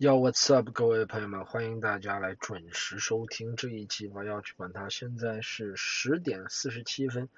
Yo, what's up，各位朋友们，欢迎大家来准时收听这一期我要去管它。现在是十点四十七分，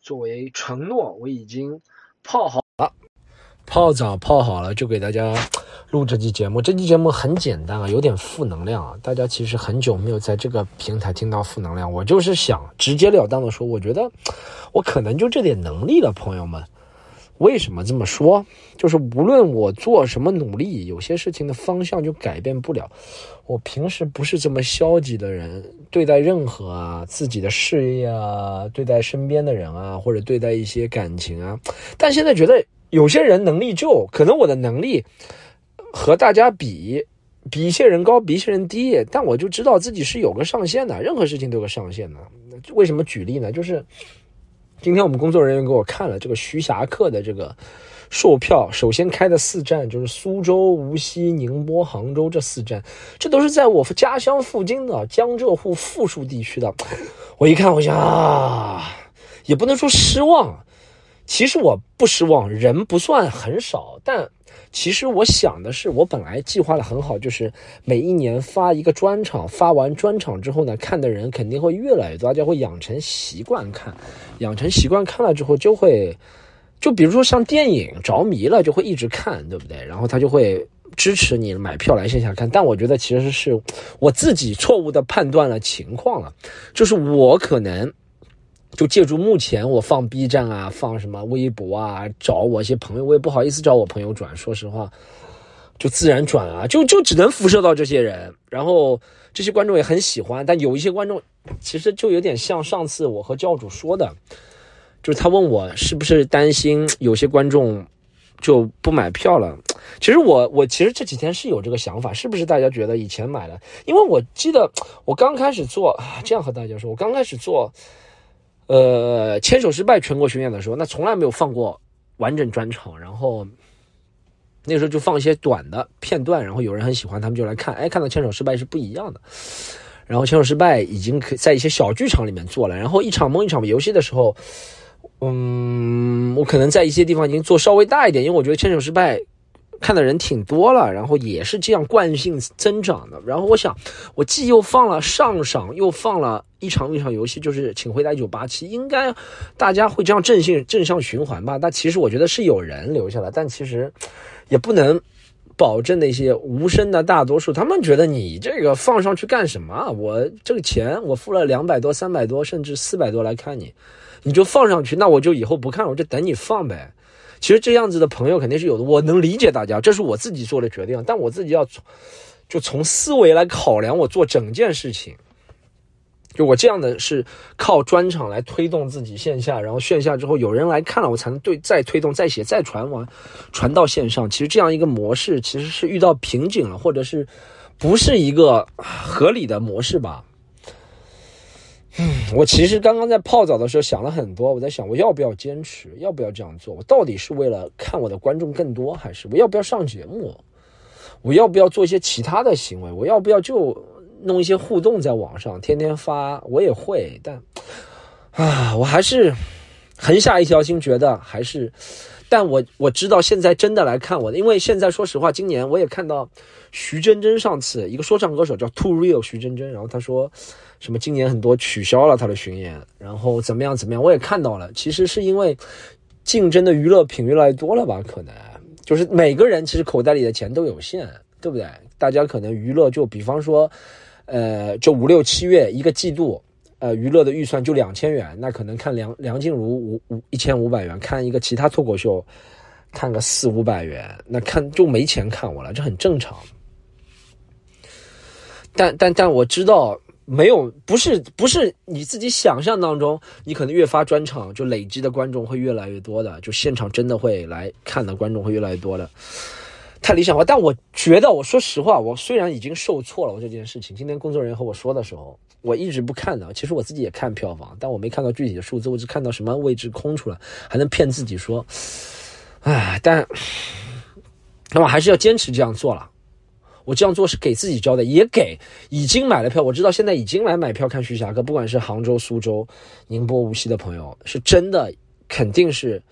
作为承诺，我已经泡好了，泡澡泡好了，就给大家录这期节目。这期节目很简单啊，有点负能量啊。大家其实很久没有在这个平台听到负能量，我就是想直截了当的说，我觉得我可能就这点能力了，朋友们。为什么这么说？就是无论我做什么努力，有些事情的方向就改变不了。我平时不是这么消极的人，对待任何啊自己的事业啊，对待身边的人啊，或者对待一些感情啊。但现在觉得有些人能力就可能我的能力和大家比，比一些人高，比一些人低。但我就知道自己是有个上限的，任何事情都有个上限的。为什么举例呢？就是。今天我们工作人员给我看了这个徐霞客的这个售票，首先开的四站就是苏州、无锡、宁波、杭州这四站，这都是在我家乡附近的江浙沪富庶地区的。我一看，我想啊，也不能说失望，其实我不失望，人不算很少，但。其实我想的是，我本来计划的很好，就是每一年发一个专场，发完专场之后呢，看的人肯定会越来越多，大家会养成习惯看，养成习惯看了之后就会，就比如说像电影着迷了就会一直看，对不对？然后他就会支持你买票来线下看。但我觉得其实是我自己错误的判断了情况了，就是我可能。就借助目前我放 B 站啊，放什么微博啊，找我一些朋友，我也不好意思找我朋友转，说实话，就自然转啊，就就只能辐射到这些人，然后这些观众也很喜欢，但有一些观众其实就有点像上次我和教主说的，就是他问我是不是担心有些观众就不买票了，其实我我其实这几天是有这个想法，是不是大家觉得以前买了，因为我记得我刚开始做，这样和大家说，我刚开始做。呃，牵手失败全国巡演的时候，那从来没有放过完整专场，然后那时候就放一些短的片段，然后有人很喜欢，他们就来看。哎，看到牵手失败是不一样的。然后牵手失败已经可以在一些小剧场里面做了，然后一场梦一场游戏的时候，嗯，我可能在一些地方已经做稍微大一点，因为我觉得牵手失败。看的人挺多了，然后也是这样惯性增长的。然后我想，我既又放了上赏，又放了一场一场游戏，就是请回答一九八七，应该大家会这样正性正向循环吧？但其实我觉得是有人留下来，但其实也不能保证那些无声的大多数，他们觉得你这个放上去干什么？我这个钱我付了两百多、三百多，甚至四百多来看你，你就放上去，那我就以后不看，我就等你放呗。其实这样子的朋友肯定是有的，我能理解大家，这是我自己做的决定，但我自己要从就从思维来考量，我做整件事情，就我这样的是靠专场来推动自己线下，然后线下之后有人来看了，我才能对再推动、再写、再传完，传到线上。其实这样一个模式其实是遇到瓶颈了，或者是不是一个合理的模式吧？嗯，我其实刚刚在泡澡的时候想了很多，我在想我要不要坚持，要不要这样做？我到底是为了看我的观众更多，还是我要不要上节目？我要不要做一些其他的行为？我要不要就弄一些互动在网上，天天发？我也会，但啊，我还是横下一条心，觉得还是。但我我知道现在真的来看我的，因为现在说实话，今年我也看到徐真真上次一个说唱歌手叫 Too Real 徐真真，然后他说什么今年很多取消了他的巡演，然后怎么样怎么样，我也看到了，其实是因为竞争的娱乐品越来越多了吧？可能就是每个人其实口袋里的钱都有限，对不对？大家可能娱乐就比方说，呃，就五六七月一个季度。呃，娱乐的预算就两千元，那可能看梁梁静茹五五一千五百元，看一个其他脱口秀，看个四五百元，那看就没钱看我了，这很正常。但但但我知道，没有不是不是你自己想象当中，你可能越发专场就累积的观众会越来越多的，就现场真的会来看的观众会越来越多的。太理想化，但我觉得，我说实话，我虽然已经受挫了，我这件事情，今天工作人员和我说的时候，我一直不看的。其实我自己也看票房，但我没看到具体的数字，我只看到什么位置空出来，还能骗自己说，哎，但那我还是要坚持这样做了。我这样做是给自己交代，也给已经买了票，我知道现在已经来买票看徐霞客，不管是杭州、苏州、宁波、无锡的朋友，是真的肯定是。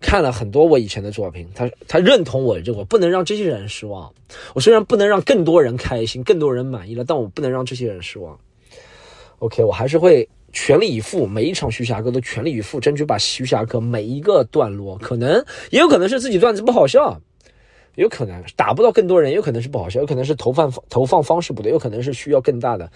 看了很多我以前的作品，他他认同我这，我不能让这些人失望。我虽然不能让更多人开心、更多人满意了，但我不能让这些人失望。OK，我还是会全力以赴，每一场徐霞客都全力以赴，争取把徐霞客每一个段落，可能也有可能是自己段子不好笑，有可能打不到更多人，有可能是不好笑，有可能是投放投放方式不对，有可能是需要更大的。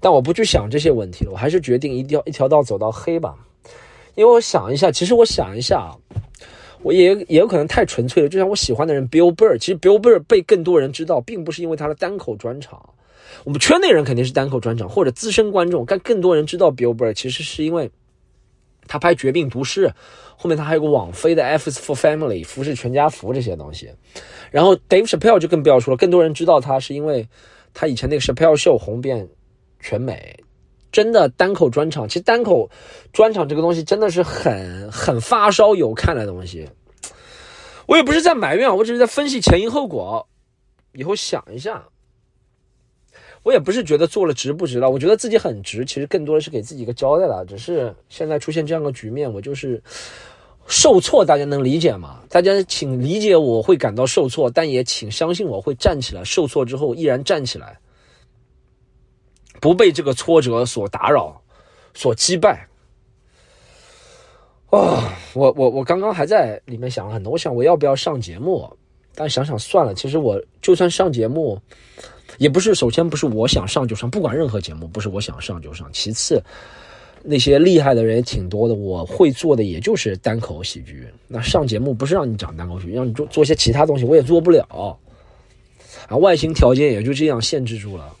但我不去想这些问题了，我还是决定一条一条道走到黑吧。因为我想一下，其实我想一下啊。我也也有可能太纯粹了，就像我喜欢的人 Bill Burr，其实 Bill Burr 被更多人知道，并不是因为他的单口专场。我们圈内人肯定是单口专场或者资深观众，但更多人知道 Bill Burr，其实是因为他拍《绝命毒师》，后面他还有个网飞的《F for Family》服饰全家福这些东西。然后 Dave Chappelle 就更不要说了，更多人知道他是因为他以前那个 Chappelle Show 红遍全美。真的单口专场，其实单口专场这个东西真的是很很发烧友看的东西。我也不是在埋怨，我只是在分析前因后果。以后想一下，我也不是觉得做了值不值了，我觉得自己很值。其实更多的是给自己一个交代了。只是现在出现这样的局面，我就是受挫，大家能理解吗？大家请理解我会感到受挫，但也请相信我会站起来。受挫之后依然站起来。不被这个挫折所打扰，所击败。啊，我我我刚刚还在里面想了很多，我想我要不要上节目？但想想算了，其实我就算上节目，也不是首先不是我想上就上，不管任何节目不是我想上就上。其次，那些厉害的人也挺多的，我会做的也就是单口喜剧。那上节目不是让你讲单口喜剧，让你做做些其他东西，我也做不了。啊，外形条件也就这样限制住了。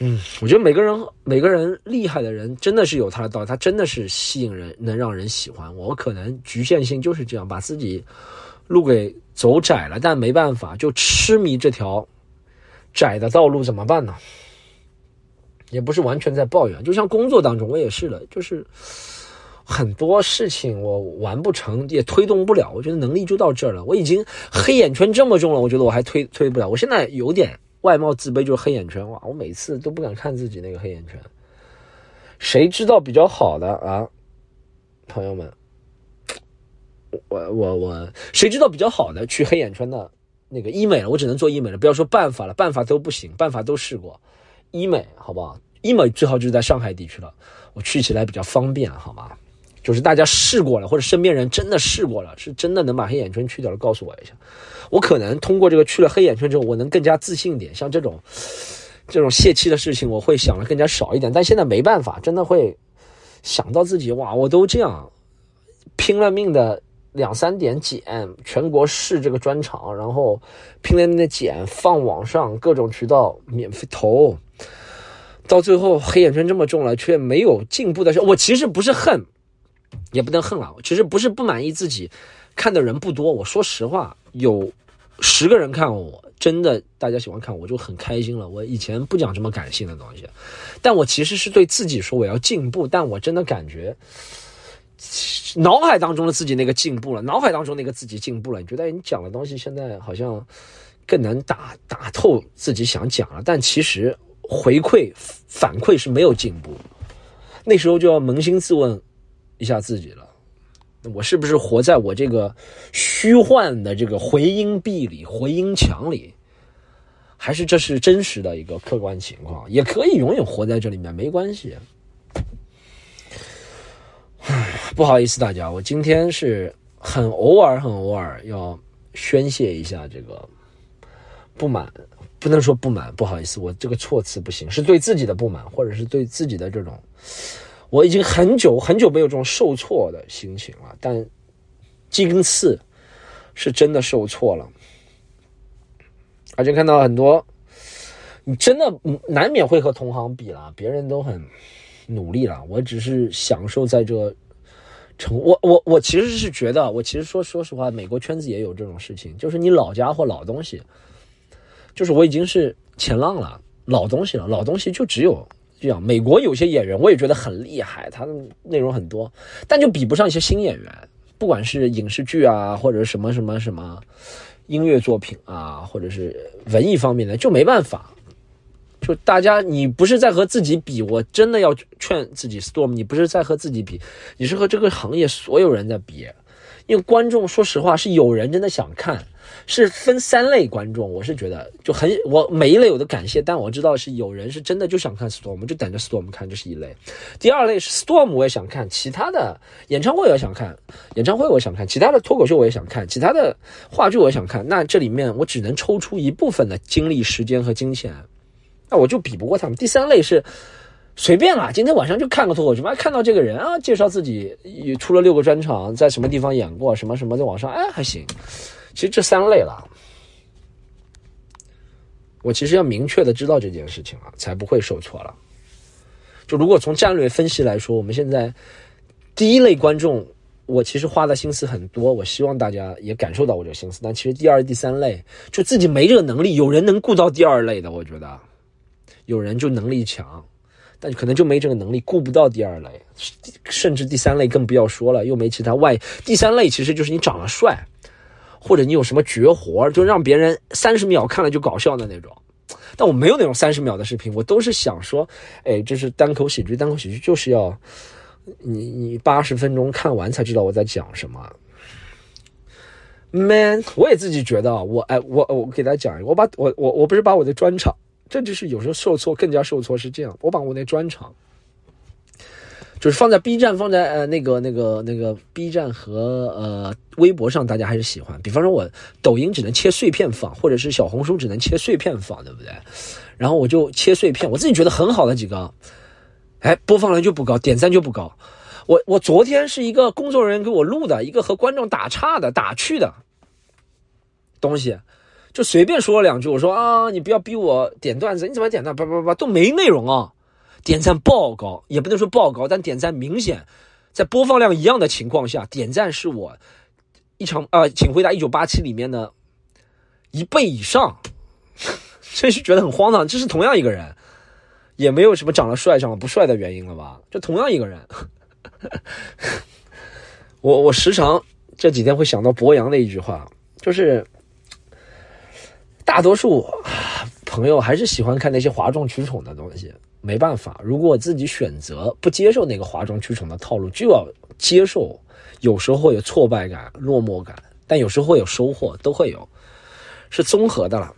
嗯，我觉得每个人每个人厉害的人真的是有他的道理，他真的是吸引人，能让人喜欢。我可能局限性就是这样，把自己路给走窄了，但没办法，就痴迷这条窄的道路，怎么办呢？也不是完全在抱怨，就像工作当中我也是的，就是很多事情我完不成，也推动不了。我觉得能力就到这儿了，我已经黑眼圈这么重了，我觉得我还推推不了。我现在有点。外貌自卑就是黑眼圈哇！我每次都不敢看自己那个黑眼圈。谁知道比较好的啊，朋友们？我我我，谁知道比较好的去黑眼圈的那个医美了？我只能做医美了，不要说办法了，办法都不行，办法都试过。医美好不好？医美最好就是在上海地区了，我去起来比较方便，好吗？就是大家试过了，或者身边人真的试过了，是真的能把黑眼圈去掉了，告诉我一下。我可能通过这个去了黑眼圈之后，我能更加自信一点。像这种这种泄气的事情，我会想的更加少一点。但现在没办法，真的会想到自己哇，我都这样拼了命的两三点剪，全国试这个专场，然后拼了命的剪，放网上各种渠道免费投，到最后黑眼圈这么重了，却没有进步的时候，我其实不是恨。也不能恨啊！其实不是不满意自己，看的人不多。我说实话，有十个人看我，真的大家喜欢看我就很开心了。我以前不讲这么感性的东西，但我其实是对自己说我要进步。但我真的感觉，脑海当中的自己那个进步了，脑海当中那个自己进步了。你觉得你讲的东西现在好像更能打打透自己想讲了，但其实回馈反馈是没有进步。那时候就要扪心自问。一下自己了，我是不是活在我这个虚幻的这个回音壁里、回音墙里，还是这是真实的一个客观情况？也可以永远活在这里面，没关系。唉，不好意思大家，我今天是很偶尔、很偶尔要宣泄一下这个不满，不能说不满，不好意思，我这个措辞不行，是对自己的不满，或者是对自己的这种。我已经很久很久没有这种受挫的心情了，但今次是真的受挫了，而且看到很多，你真的难免会和同行比了，别人都很努力了，我只是享受在这成我我我其实是觉得，我其实说说实话，美国圈子也有这种事情，就是你老家伙老东西，就是我已经是前浪了，老东西了，老东西就只有。这样，美国有些演员我也觉得很厉害，他的内容很多，但就比不上一些新演员。不管是影视剧啊，或者什么什么什么音乐作品啊，或者是文艺方面的，就没办法。就大家，你不是在和自己比，我真的要劝自己，Storm，你不是在和自己比，你是和这个行业所有人在比。因为观众，说实话，是有人真的想看，是分三类观众。我是觉得就很，我每一类我都感谢，但我知道是有人是真的就想看 Storm，就等着 Storm 看，这是一类。第二类是 Storm，我也想看，其他的演唱会也想看，演唱会我也想看，其他的脱口秀我也想看，其他的话剧我也想看。那这里面我只能抽出一部分的精力、时间和金钱，那我就比不过他们。第三类是。随便啦，今天晚上就看个脱口秀嘛，看到这个人啊，介绍自己也出了六个专场，在什么地方演过，什么什么在网上，哎，还行。其实这三类了，我其实要明确的知道这件事情了，才不会受挫了。就如果从战略分析来说，我们现在第一类观众，我其实花的心思很多，我希望大家也感受到我这个心思。但其实第二、第三类，就自己没这个能力，有人能顾到第二类的，我觉得有人就能力强。但可能就没这个能力，顾不到第二类，甚至第三类更不要说了，又没其他外。第三类其实就是你长得帅，或者你有什么绝活，就让别人三十秒看了就搞笑的那种。但我没有那种三十秒的视频，我都是想说，哎，这是单口喜剧，单口喜剧就是要你你八十分钟看完才知道我在讲什么。Man，我也自己觉得，我哎，我我给大家讲一个，我把我我我不是把我的专场。这就是有时候受挫更加受挫是这样。我把我那专场，就是放在 B 站，放在呃那个那个那个 B 站和呃微博上，大家还是喜欢。比方说，我抖音只能切碎片放，或者是小红书只能切碎片放，对不对？然后我就切碎片，我自己觉得很好的几个，哎，播放量就不高，点赞就不高。我我昨天是一个工作人员给我录的一个和观众打岔的打趣的东西。就随便说了两句，我说啊，你不要逼我点段子，你怎么点段？叭叭叭都没内容啊，点赞爆高，也不能说爆高，但点赞明显，在播放量一样的情况下，点赞是我一场啊，请回答一九八七里面的一倍以上，真是觉得很荒唐。这是同样一个人，也没有什么长得帅、长得不帅的原因了吧？就同样一个人，我我时常这几天会想到博洋的一句话，就是。大多数朋友还是喜欢看那些哗众取宠的东西，没办法，如果我自己选择不接受那个哗众取宠的套路，就要接受，有时候会有挫败感、落寞感，但有时候会有收获，都会有，是综合的了。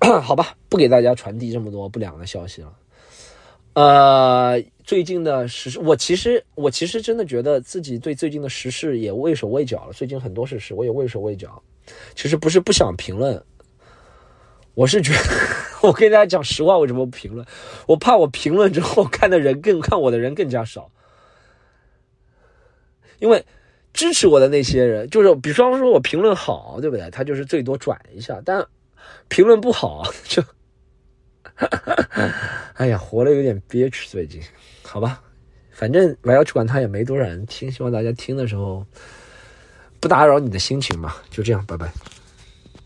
好吧，不给大家传递这么多不良的消息了。呃，最近的时事，我其实我其实真的觉得自己对最近的时事也畏手畏脚了。最近很多事事，我也畏手畏脚。其实不是不想评论。我是觉得，我跟大家讲实话，为什么不评论？我怕我评论之后看的人更看我的人更加少，因为支持我的那些人，就是比方说我评论好，对不对？他就是最多转一下，但评论不好就，哎呀，活的有点憋屈。最近，好吧，反正我要去管他也没多少人听，希望大家听的时候不打扰你的心情吧。就这样，拜拜。